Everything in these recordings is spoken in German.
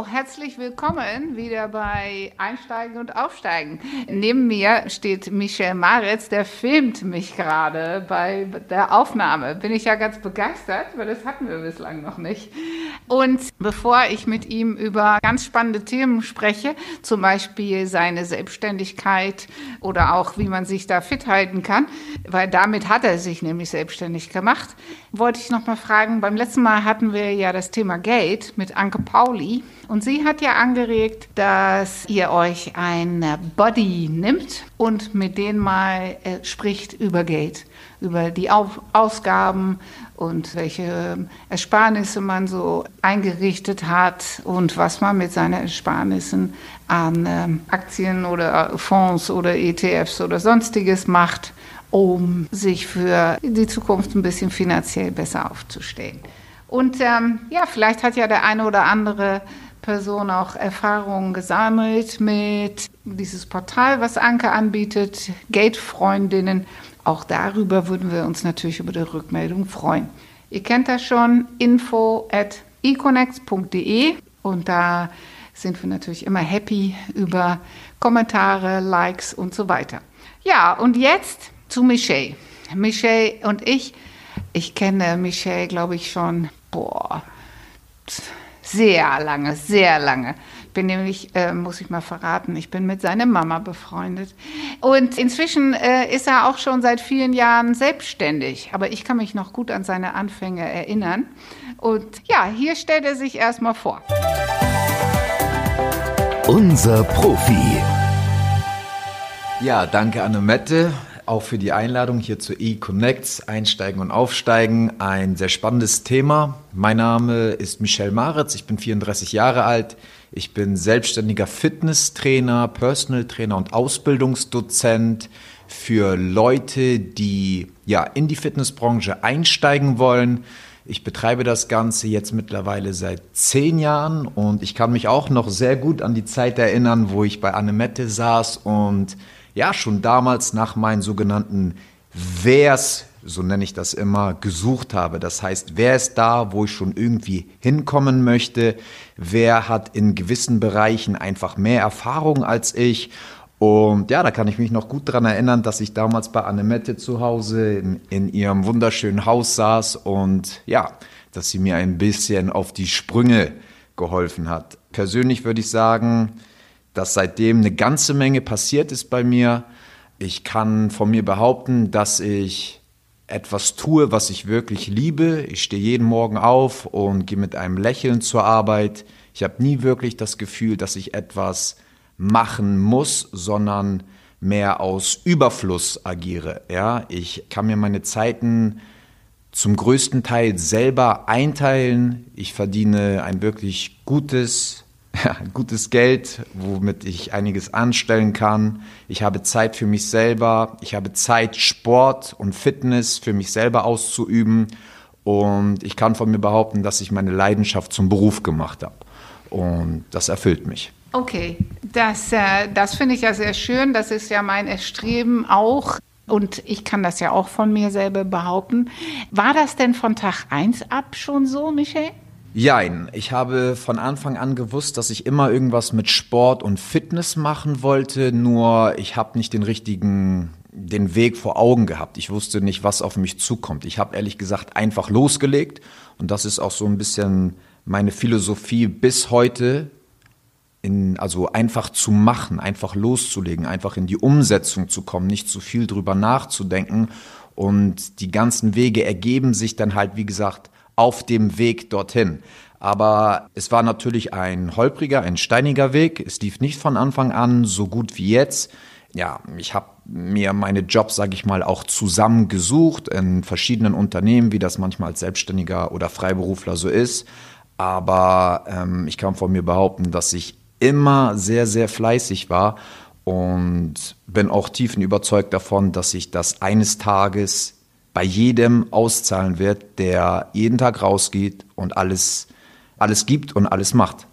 herzlich willkommen wieder bei Einsteigen und Aufsteigen. Neben mir steht Michel Maritz, der filmt mich gerade bei der Aufnahme. Bin ich ja ganz begeistert, weil das hatten wir bislang noch nicht. Und bevor ich mit ihm über ganz spannende Themen spreche, zum Beispiel seine Selbstständigkeit oder auch wie man sich da fit halten kann, weil damit hat er sich nämlich selbstständig gemacht, wollte ich noch mal fragen, beim letzten Mal hatten wir ja das Thema Geld mit Anke Pauli und sie hat ja angeregt, dass ihr euch ein Body nimmt und mit denen mal äh, spricht über Geld, über die Auf Ausgaben und welche Ersparnisse man so eingerichtet hat und was man mit seinen Ersparnissen an ähm, Aktien oder Fonds oder ETFs oder sonstiges macht, um sich für die Zukunft ein bisschen finanziell besser aufzustellen. Und ähm, ja, vielleicht hat ja der eine oder andere Person auch Erfahrungen gesammelt mit dieses Portal, was Anke anbietet, Geldfreundinnen. Auch darüber würden wir uns natürlich über die Rückmeldung freuen. Ihr kennt das schon, info at econex.de und da sind wir natürlich immer happy über Kommentare, Likes und so weiter. Ja, und jetzt zu Michelle. Michelle und ich, ich kenne Michelle, glaube ich, schon boah, sehr lange, sehr lange. Ich bin nämlich, äh, muss ich mal verraten, ich bin mit seiner Mama befreundet. Und inzwischen äh, ist er auch schon seit vielen Jahren selbstständig. Aber ich kann mich noch gut an seine Anfänge erinnern. Und ja, hier stellt er sich erstmal vor. Unser Profi. Ja, danke Annemette auch für die Einladung hier zu eConnects, Einsteigen und Aufsteigen. Ein sehr spannendes Thema. Mein Name ist Michel Maritz, ich bin 34 Jahre alt. Ich bin selbstständiger Fitnesstrainer, Personal Trainer und Ausbildungsdozent für Leute, die ja in die Fitnessbranche einsteigen wollen. Ich betreibe das Ganze jetzt mittlerweile seit zehn Jahren und ich kann mich auch noch sehr gut an die Zeit erinnern, wo ich bei Annemette saß und ja schon damals nach meinen sogenannten Wers, so nenne ich das immer, gesucht habe. Das heißt, wer ist da, wo ich schon irgendwie hinkommen möchte? Wer hat in gewissen Bereichen einfach mehr Erfahrung als ich? Und ja, da kann ich mich noch gut daran erinnern, dass ich damals bei Annemette zu Hause in, in ihrem wunderschönen Haus saß und ja, dass sie mir ein bisschen auf die Sprünge geholfen hat. Persönlich würde ich sagen, dass seitdem eine ganze Menge passiert ist bei mir. Ich kann von mir behaupten, dass ich etwas tue, was ich wirklich liebe. Ich stehe jeden Morgen auf und gehe mit einem Lächeln zur Arbeit. Ich habe nie wirklich das Gefühl, dass ich etwas machen muss, sondern mehr aus Überfluss agiere. Ja, ich kann mir meine Zeiten zum größten Teil selber einteilen. Ich verdiene ein wirklich gutes, ja, gutes Geld, womit ich einiges anstellen kann. Ich habe Zeit für mich selber. Ich habe Zeit, Sport und Fitness für mich selber auszuüben. Und ich kann von mir behaupten, dass ich meine Leidenschaft zum Beruf gemacht habe. Und das erfüllt mich. Okay, das, äh, das finde ich ja sehr schön. Das ist ja mein Erstreben auch. Und ich kann das ja auch von mir selber behaupten. War das denn von Tag 1 ab schon so, Michel? Jein, ich habe von Anfang an gewusst, dass ich immer irgendwas mit Sport und Fitness machen wollte, nur ich habe nicht den richtigen den Weg vor Augen gehabt. Ich wusste nicht, was auf mich zukommt. Ich habe ehrlich gesagt einfach losgelegt und das ist auch so ein bisschen meine Philosophie bis heute, in, also einfach zu machen, einfach loszulegen, einfach in die Umsetzung zu kommen, nicht zu viel drüber nachzudenken und die ganzen Wege ergeben sich dann halt, wie gesagt, auf dem Weg dorthin. Aber es war natürlich ein holpriger, ein steiniger Weg. Es lief nicht von Anfang an so gut wie jetzt. Ja, ich habe mir meine Jobs, sage ich mal, auch zusammengesucht in verschiedenen Unternehmen, wie das manchmal als Selbstständiger oder Freiberufler so ist. Aber ähm, ich kann von mir behaupten, dass ich immer sehr, sehr fleißig war und bin auch tiefen überzeugt davon, dass ich das eines Tages bei jedem auszahlen wird, der jeden Tag rausgeht und alles, alles gibt und alles macht.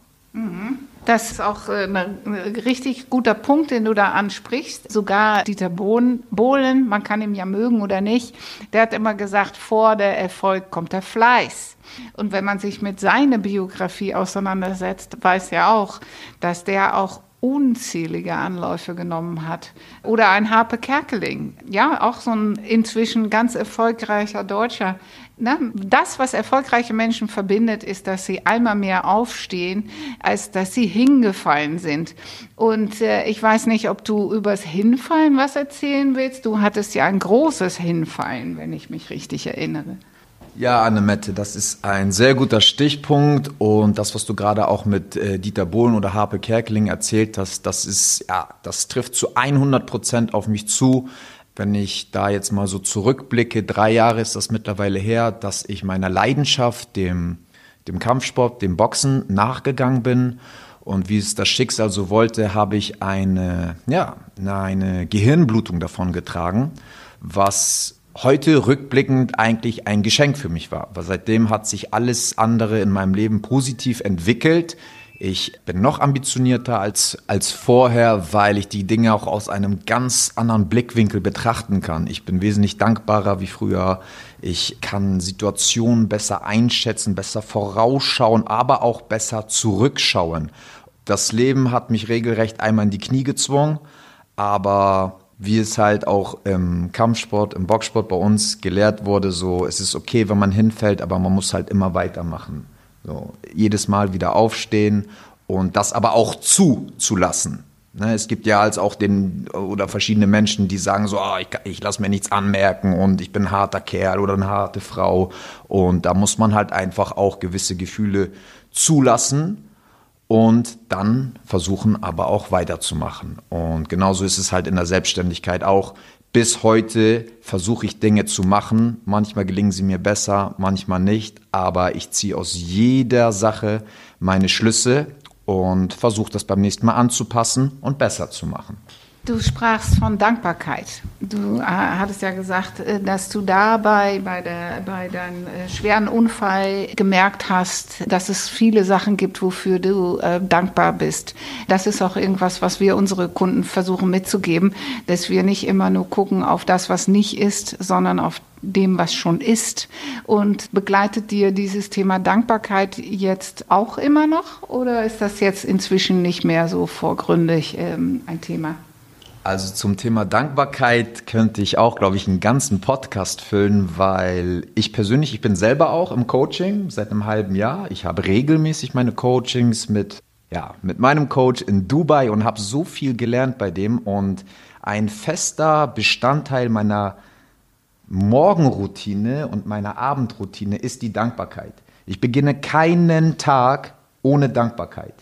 Das ist auch äh, ein richtig guter Punkt, den du da ansprichst. Sogar Dieter Bohlen, Bohlen, man kann ihn ja mögen oder nicht, der hat immer gesagt, vor der Erfolg kommt der Fleiß. Und wenn man sich mit seiner Biografie auseinandersetzt, weiß ja auch, dass der auch unzählige Anläufe genommen hat. Oder ein Harpe Kerkeling, ja, auch so ein inzwischen ganz erfolgreicher Deutscher. Na, das, was erfolgreiche Menschen verbindet, ist, dass sie einmal mehr aufstehen, als dass sie hingefallen sind. Und äh, ich weiß nicht, ob du übers Hinfallen was erzählen willst. Du hattest ja ein großes Hinfallen, wenn ich mich richtig erinnere. Ja, Annemette, das ist ein sehr guter Stichpunkt und das, was du gerade auch mit äh, Dieter Bohlen oder Harpe Kerkeling erzählt hast, das ist, ja, das trifft zu 100 Prozent auf mich zu. Wenn ich da jetzt mal so zurückblicke, drei Jahre ist das mittlerweile her, dass ich meiner Leidenschaft, dem, dem Kampfsport, dem Boxen nachgegangen bin. Und wie es das Schicksal so wollte, habe ich eine, ja, eine Gehirnblutung davon getragen, was heute rückblickend eigentlich ein Geschenk für mich war. Weil seitdem hat sich alles andere in meinem Leben positiv entwickelt. Ich bin noch ambitionierter als, als vorher, weil ich die Dinge auch aus einem ganz anderen Blickwinkel betrachten kann. Ich bin wesentlich dankbarer wie früher. Ich kann Situationen besser einschätzen, besser vorausschauen, aber auch besser zurückschauen. Das Leben hat mich regelrecht einmal in die Knie gezwungen, aber wie es halt auch im Kampfsport, im Boxsport bei uns gelehrt wurde, so es ist okay, wenn man hinfällt, aber man muss halt immer weitermachen. So, jedes Mal wieder aufstehen und das aber auch zuzulassen. Ne, es gibt ja als auch den oder verschiedene Menschen, die sagen so, ah, ich, ich lasse mir nichts anmerken und ich bin ein harter Kerl oder eine harte Frau. Und da muss man halt einfach auch gewisse Gefühle zulassen und dann versuchen aber auch weiterzumachen. Und genauso ist es halt in der Selbstständigkeit auch. Bis heute versuche ich Dinge zu machen. Manchmal gelingen sie mir besser, manchmal nicht. Aber ich ziehe aus jeder Sache meine Schlüsse und versuche das beim nächsten Mal anzupassen und besser zu machen. Du sprachst von Dankbarkeit. Du äh, hattest ja gesagt, äh, dass du dabei bei, der, bei deinem äh, schweren Unfall gemerkt hast, dass es viele Sachen gibt, wofür du äh, dankbar bist. Das ist auch irgendwas, was wir unsere Kunden versuchen mitzugeben, dass wir nicht immer nur gucken auf das, was nicht ist, sondern auf dem, was schon ist. Und begleitet dir dieses Thema Dankbarkeit jetzt auch immer noch oder ist das jetzt inzwischen nicht mehr so vorgründig ähm, ein Thema? Also zum Thema Dankbarkeit könnte ich auch, glaube ich, einen ganzen Podcast füllen, weil ich persönlich, ich bin selber auch im Coaching seit einem halben Jahr. Ich habe regelmäßig meine Coachings mit, ja, mit meinem Coach in Dubai und habe so viel gelernt bei dem. Und ein fester Bestandteil meiner Morgenroutine und meiner Abendroutine ist die Dankbarkeit. Ich beginne keinen Tag ohne Dankbarkeit.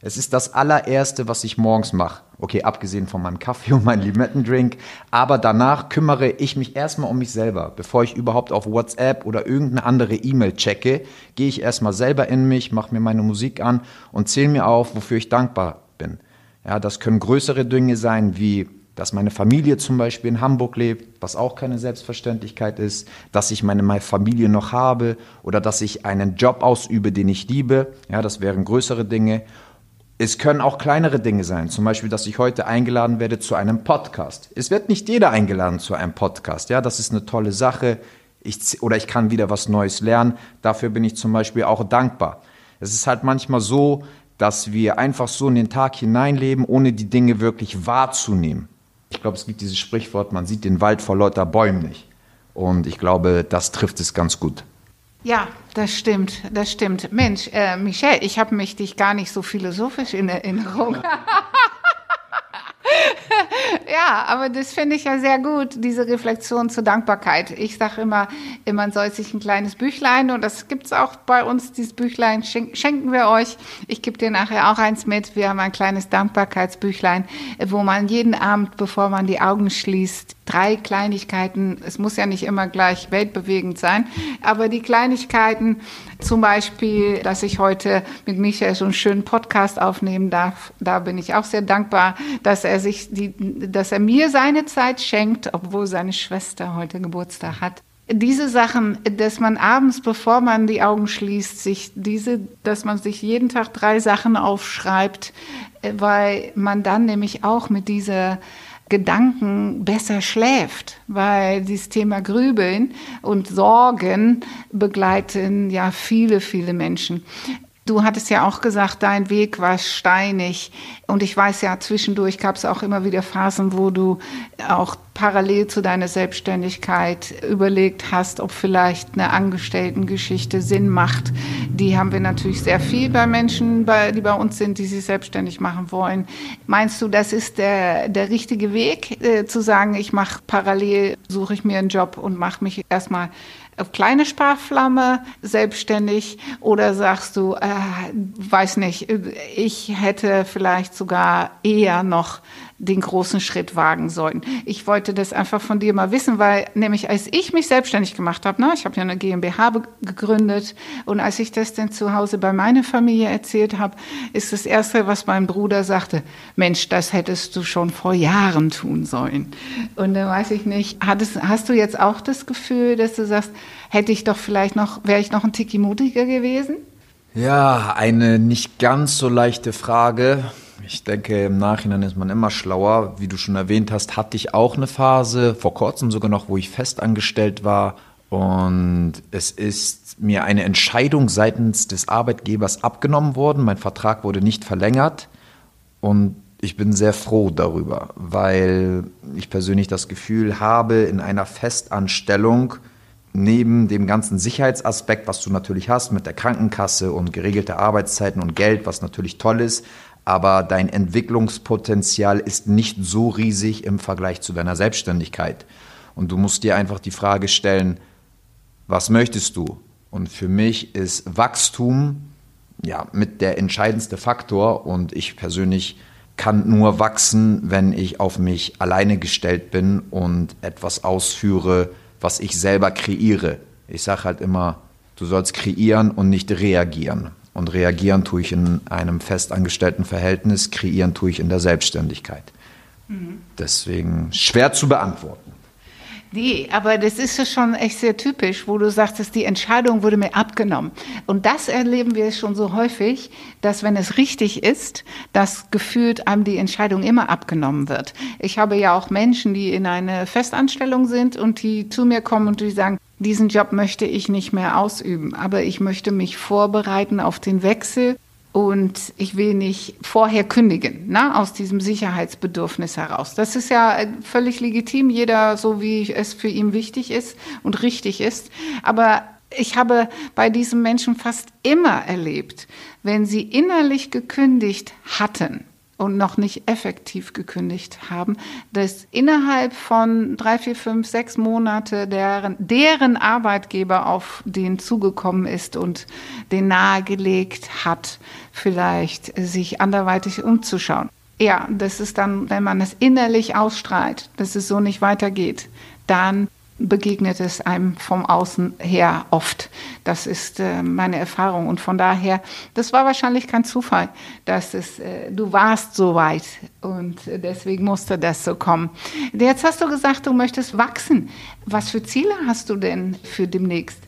Es ist das allererste, was ich morgens mache. Okay, abgesehen von meinem Kaffee und meinem Limettendrink. Aber danach kümmere ich mich erstmal um mich selber. Bevor ich überhaupt auf WhatsApp oder irgendeine andere E-Mail checke, gehe ich erstmal selber in mich, mache mir meine Musik an und zähle mir auf, wofür ich dankbar bin. Ja, das können größere Dinge sein, wie dass meine Familie zum Beispiel in Hamburg lebt, was auch keine Selbstverständlichkeit ist, dass ich meine Familie noch habe oder dass ich einen Job ausübe, den ich liebe. Ja, das wären größere Dinge. Es können auch kleinere Dinge sein, zum Beispiel, dass ich heute eingeladen werde zu einem Podcast. Es wird nicht jeder eingeladen zu einem Podcast, ja, das ist eine tolle Sache. Ich, oder ich kann wieder was Neues lernen. Dafür bin ich zum Beispiel auch dankbar. Es ist halt manchmal so, dass wir einfach so in den Tag hineinleben, ohne die Dinge wirklich wahrzunehmen. Ich glaube, es gibt dieses Sprichwort, man sieht den Wald vor lauter Bäumen nicht. Und ich glaube, das trifft es ganz gut. Ja, das stimmt, das stimmt. Mensch, äh, Michelle, ich habe mich dich gar nicht so philosophisch in Erinnerung. ja, aber das finde ich ja sehr gut, diese Reflexion zur Dankbarkeit. Ich sage immer, man soll sich ein kleines Büchlein, und das gibt es auch bei uns, dieses Büchlein schenken wir euch. Ich gebe dir nachher auch eins mit. Wir haben ein kleines Dankbarkeitsbüchlein, wo man jeden Abend, bevor man die Augen schließt, drei Kleinigkeiten, es muss ja nicht immer gleich weltbewegend sein, aber die Kleinigkeiten, zum Beispiel, dass ich heute mit Michael so einen schönen Podcast aufnehmen darf, da bin ich auch sehr dankbar, dass er sich die, dass er mir seine Zeit schenkt, obwohl seine Schwester heute Geburtstag hat. diese Sachen, dass man abends, bevor man die Augen schließt, sich diese, dass man sich jeden Tag drei Sachen aufschreibt, äh, weil man dann nämlich auch mit dieser Gedanken besser schläft, weil dieses Thema Grübeln und Sorgen begleiten ja viele, viele Menschen. Du hattest ja auch gesagt, dein Weg war steinig. Und ich weiß ja, zwischendurch gab es auch immer wieder Phasen, wo du auch parallel zu deiner Selbstständigkeit überlegt hast, ob vielleicht eine Angestelltengeschichte Sinn macht. Die haben wir natürlich sehr viel bei Menschen, die bei uns sind, die sich selbstständig machen wollen. Meinst du, das ist der, der richtige Weg, äh, zu sagen, ich mache parallel, suche ich mir einen Job und mache mich erstmal auf kleine Sparflamme selbstständig? Oder sagst du, äh, weiß nicht, ich hätte vielleicht sogar eher noch den großen Schritt wagen sollen. Ich wollte das einfach von dir mal wissen, weil nämlich als ich mich selbstständig gemacht habe, ne, ich habe ja eine GmbH gegründet und als ich das dann zu Hause bei meiner Familie erzählt habe, ist das Erste, was mein Bruder sagte, Mensch, das hättest du schon vor Jahren tun sollen. Und dann weiß ich nicht, hattest, hast du jetzt auch das Gefühl, dass du sagst, hätte ich doch vielleicht noch, wäre ich noch ein Tiki mutiger gewesen? Ja, eine nicht ganz so leichte Frage. Ich denke, im Nachhinein ist man immer schlauer. Wie du schon erwähnt hast, hatte ich auch eine Phase, vor kurzem sogar noch, wo ich festangestellt war. Und es ist mir eine Entscheidung seitens des Arbeitgebers abgenommen worden. Mein Vertrag wurde nicht verlängert. Und ich bin sehr froh darüber, weil ich persönlich das Gefühl habe, in einer Festanstellung, neben dem ganzen Sicherheitsaspekt, was du natürlich hast mit der Krankenkasse und geregelte Arbeitszeiten und Geld, was natürlich toll ist, aber dein Entwicklungspotenzial ist nicht so riesig im Vergleich zu deiner Selbstständigkeit. Und du musst dir einfach die Frage stellen, was möchtest du? Und für mich ist Wachstum ja mit der entscheidendste Faktor und ich persönlich kann nur wachsen, wenn ich auf mich alleine gestellt bin und etwas ausführe, was ich selber kreiere. Ich sage halt immer, du sollst kreieren und nicht reagieren. Und reagieren tue ich in einem festangestellten Verhältnis, kreieren tue ich in der Selbstständigkeit. Mhm. Deswegen schwer zu beantworten. Nee, aber das ist ja schon echt sehr typisch, wo du sagst, die Entscheidung wurde mir abgenommen. Und das erleben wir schon so häufig, dass wenn es richtig ist, dass gefühlt einem die Entscheidung immer abgenommen wird. Ich habe ja auch Menschen, die in einer Festanstellung sind und die zu mir kommen und die sagen, diesen Job möchte ich nicht mehr ausüben, aber ich möchte mich vorbereiten auf den Wechsel und ich will nicht vorher kündigen, ne, aus diesem Sicherheitsbedürfnis heraus. Das ist ja äh, völlig legitim, jeder so wie es für ihn wichtig ist und richtig ist. Aber ich habe bei diesen Menschen fast immer erlebt, wenn sie innerlich gekündigt hatten, und noch nicht effektiv gekündigt haben, dass innerhalb von drei, vier, fünf, sechs Monate deren, deren Arbeitgeber auf den zugekommen ist und den nahegelegt hat, vielleicht sich anderweitig umzuschauen. Ja, das ist dann, wenn man es innerlich ausstrahlt, dass es so nicht weitergeht, dann begegnet es einem vom Außen her oft. Das ist äh, meine Erfahrung. Und von daher, das war wahrscheinlich kein Zufall, dass es, äh, du warst so weit und deswegen musste das so kommen. Jetzt hast du gesagt, du möchtest wachsen. Was für Ziele hast du denn für demnächst?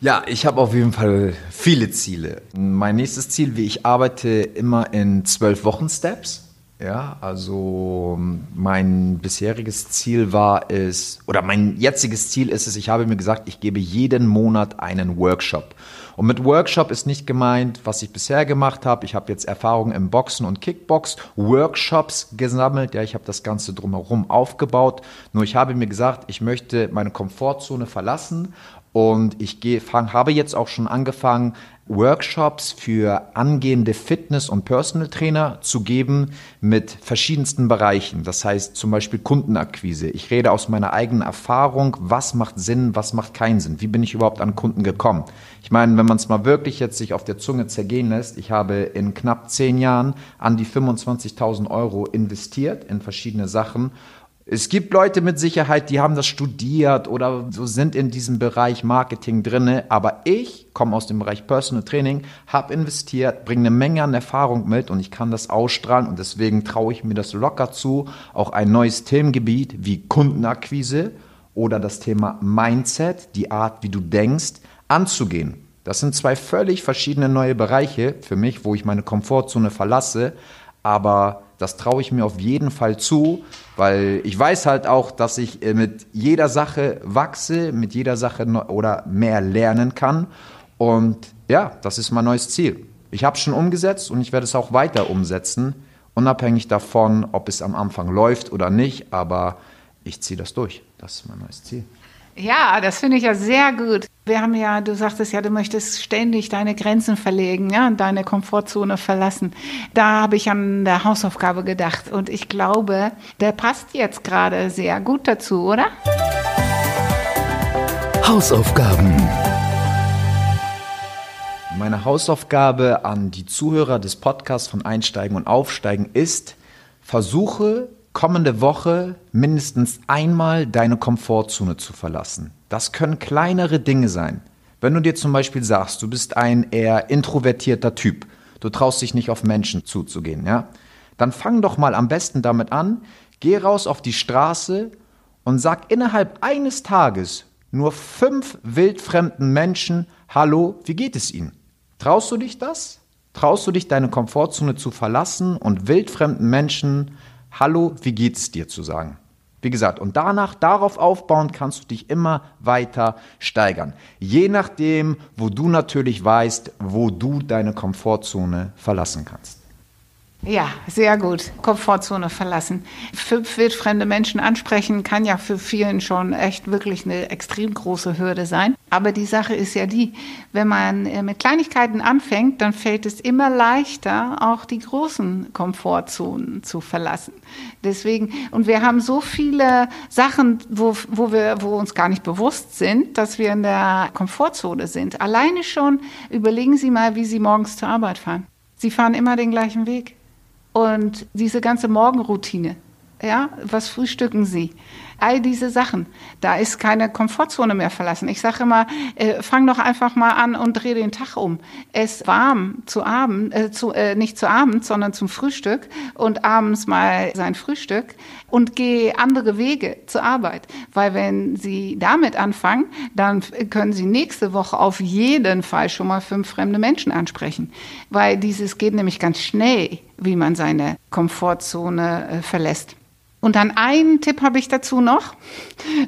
Ja, ich habe auf jeden Fall viele Ziele. Mein nächstes Ziel, wie ich arbeite, immer in zwölf Wochen Steps. Ja, also mein bisheriges Ziel war es, oder mein jetziges Ziel ist es, ich habe mir gesagt, ich gebe jeden Monat einen Workshop. Und mit Workshop ist nicht gemeint, was ich bisher gemacht habe. Ich habe jetzt Erfahrungen im Boxen und Kickbox, Workshops gesammelt. Ja, ich habe das Ganze drumherum aufgebaut. Nur ich habe mir gesagt, ich möchte meine Komfortzone verlassen und ich gehe, fang, habe jetzt auch schon angefangen, Workshops für angehende Fitness- und Personal Trainer zu geben mit verschiedensten Bereichen. Das heißt zum Beispiel Kundenakquise. Ich rede aus meiner eigenen Erfahrung, was macht Sinn, was macht keinen Sinn. Wie bin ich überhaupt an Kunden gekommen? Ich meine, wenn man es mal wirklich jetzt sich auf der Zunge zergehen lässt, ich habe in knapp zehn Jahren an die 25.000 Euro investiert in verschiedene Sachen es gibt Leute mit Sicherheit, die haben das studiert oder so sind in diesem Bereich Marketing drinne, aber ich komme aus dem Bereich Personal Training, habe investiert, bringe eine Menge an Erfahrung mit und ich kann das ausstrahlen und deswegen traue ich mir das locker zu, auch ein neues Themengebiet wie Kundenakquise oder das Thema Mindset, die Art, wie du denkst, anzugehen. Das sind zwei völlig verschiedene neue Bereiche für mich, wo ich meine Komfortzone verlasse, aber das traue ich mir auf jeden Fall zu, weil ich weiß halt auch, dass ich äh, mit jeder Sache wachse, mit jeder Sache oder mehr lernen kann. Und ja, das ist mein neues Ziel. Ich habe es schon umgesetzt und ich werde es auch weiter umsetzen, unabhängig davon, ob es am Anfang läuft oder nicht. Aber ich ziehe das durch. Das ist mein neues Ziel. Ja, das finde ich ja sehr gut. Wir haben ja, du sagtest ja, du möchtest ständig deine Grenzen verlegen, ja, und deine Komfortzone verlassen. Da habe ich an der Hausaufgabe gedacht und ich glaube, der passt jetzt gerade sehr gut dazu, oder? Hausaufgaben. Meine Hausaufgabe an die Zuhörer des Podcasts von Einsteigen und Aufsteigen ist, versuche kommende Woche mindestens einmal deine Komfortzone zu verlassen. Das können kleinere Dinge sein. Wenn du dir zum Beispiel sagst, du bist ein eher introvertierter Typ, du traust dich nicht auf Menschen zuzugehen, ja, dann fang doch mal am besten damit an, geh raus auf die Straße und sag innerhalb eines Tages nur fünf wildfremden Menschen, hallo, wie geht es ihnen? Traust du dich das? Traust du dich, deine Komfortzone zu verlassen und wildfremden Menschen Hallo, wie geht's dir zu sagen? Wie gesagt, und danach, darauf aufbauen, kannst du dich immer weiter steigern. Je nachdem, wo du natürlich weißt, wo du deine Komfortzone verlassen kannst. Ja, sehr gut. Komfortzone verlassen. Fünf wildfremde Menschen ansprechen kann ja für vielen schon echt wirklich eine extrem große Hürde sein. Aber die Sache ist ja die, wenn man äh, mit Kleinigkeiten anfängt, dann fällt es immer leichter, auch die großen Komfortzonen zu verlassen. Deswegen, und wir haben so viele Sachen, wo, wo wir, wo uns gar nicht bewusst sind, dass wir in der Komfortzone sind. Alleine schon überlegen Sie mal, wie Sie morgens zur Arbeit fahren. Sie fahren immer den gleichen Weg. Und diese ganze Morgenroutine, ja, was frühstücken Sie? All diese Sachen, da ist keine Komfortzone mehr verlassen. Ich sage immer, äh, fang doch einfach mal an und dreh den Tag um. Es warm zu Abend, äh, zu, äh, nicht zu Abend, sondern zum Frühstück und abends mal sein Frühstück und geh andere Wege zur Arbeit. Weil wenn Sie damit anfangen, dann können Sie nächste Woche auf jeden Fall schon mal fünf fremde Menschen ansprechen. Weil dieses geht nämlich ganz schnell, wie man seine Komfortzone äh, verlässt. Und dann einen Tipp habe ich dazu noch.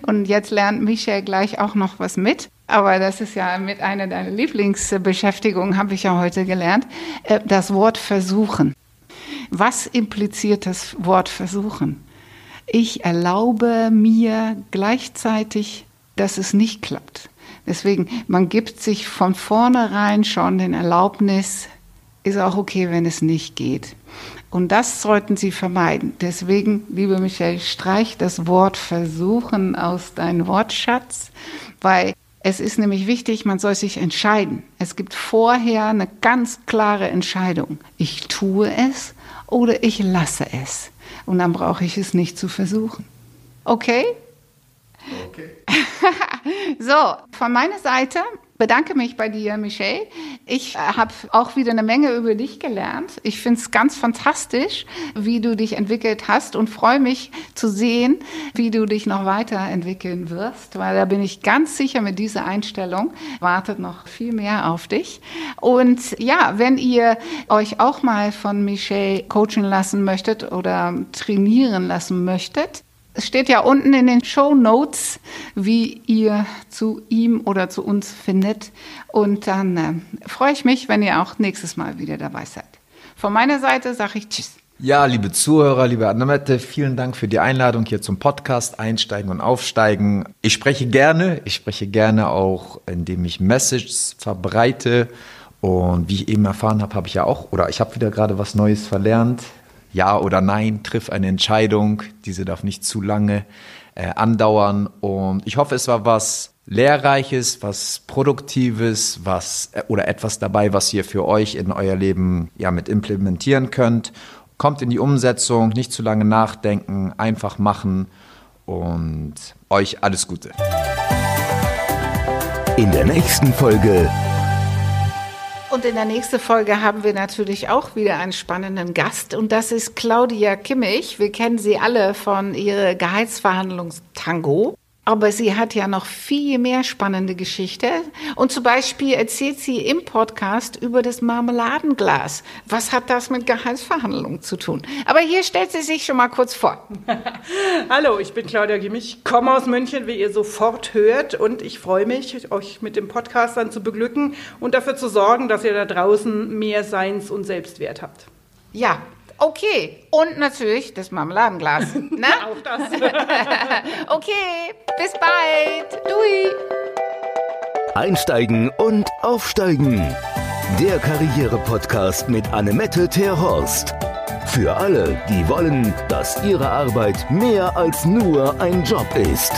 Und jetzt lernt Michel gleich auch noch was mit. Aber das ist ja mit einer deiner Lieblingsbeschäftigungen, habe ich ja heute gelernt. Äh, das Wort versuchen. Was impliziert das Wort versuchen? Ich erlaube mir gleichzeitig, dass es nicht klappt. Deswegen, man gibt sich von vornherein schon den Erlaubnis, ist auch okay, wenn es nicht geht. Und das sollten Sie vermeiden. Deswegen, liebe Michelle, streich das Wort versuchen aus deinem Wortschatz, weil es ist nämlich wichtig, man soll sich entscheiden. Es gibt vorher eine ganz klare Entscheidung. Ich tue es oder ich lasse es. Und dann brauche ich es nicht zu versuchen. Okay? Okay. so, von meiner Seite bedanke mich bei dir, Michelle. Ich äh, habe auch wieder eine Menge über dich gelernt. Ich finde es ganz fantastisch, wie du dich entwickelt hast und freue mich zu sehen, wie du dich noch weiterentwickeln wirst, weil da bin ich ganz sicher mit dieser Einstellung wartet noch viel mehr auf dich. Und ja, wenn ihr euch auch mal von Michelle coachen lassen möchtet oder trainieren lassen möchtet, es steht ja unten in den Show Notes, wie ihr zu ihm oder zu uns findet. Und dann äh, freue ich mich, wenn ihr auch nächstes Mal wieder dabei seid. Von meiner Seite sage ich Tschüss. Ja, liebe Zuhörer, liebe Annemette, vielen Dank für die Einladung hier zum Podcast Einsteigen und Aufsteigen. Ich spreche gerne, ich spreche gerne auch, indem ich Messages verbreite. Und wie ich eben erfahren habe, habe ich ja auch, oder ich habe wieder gerade was Neues verlernt ja oder Nein, triff eine Entscheidung. Diese darf nicht zu lange äh, andauern. Und ich hoffe, es war was Lehrreiches, was Produktives, was äh, oder etwas dabei, was ihr für euch in euer Leben ja mit implementieren könnt. Kommt in die Umsetzung, nicht zu lange nachdenken, einfach machen und euch alles Gute. In der nächsten Folge und in der nächsten Folge haben wir natürlich auch wieder einen spannenden Gast und das ist Claudia Kimmich. Wir kennen sie alle von ihrer Gehaltsverhandlungstango. Aber sie hat ja noch viel mehr spannende Geschichte. Und zum Beispiel erzählt sie im Podcast über das Marmeladenglas. Was hat das mit Gehaltsverhandlungen zu tun? Aber hier stellt sie sich schon mal kurz vor. Hallo, ich bin Claudia Gimmich, komme aus München, wie ihr sofort hört. Und ich freue mich, euch mit dem Podcast dann zu beglücken und dafür zu sorgen, dass ihr da draußen mehr Seins- und Selbstwert habt. Ja, Okay, und natürlich das Marmeladenglas. Ne? Auch das. okay, bis bald. Dui. Einsteigen und aufsteigen. Der Karriere-Podcast mit Annemette Terhorst. Für alle, die wollen, dass ihre Arbeit mehr als nur ein Job ist.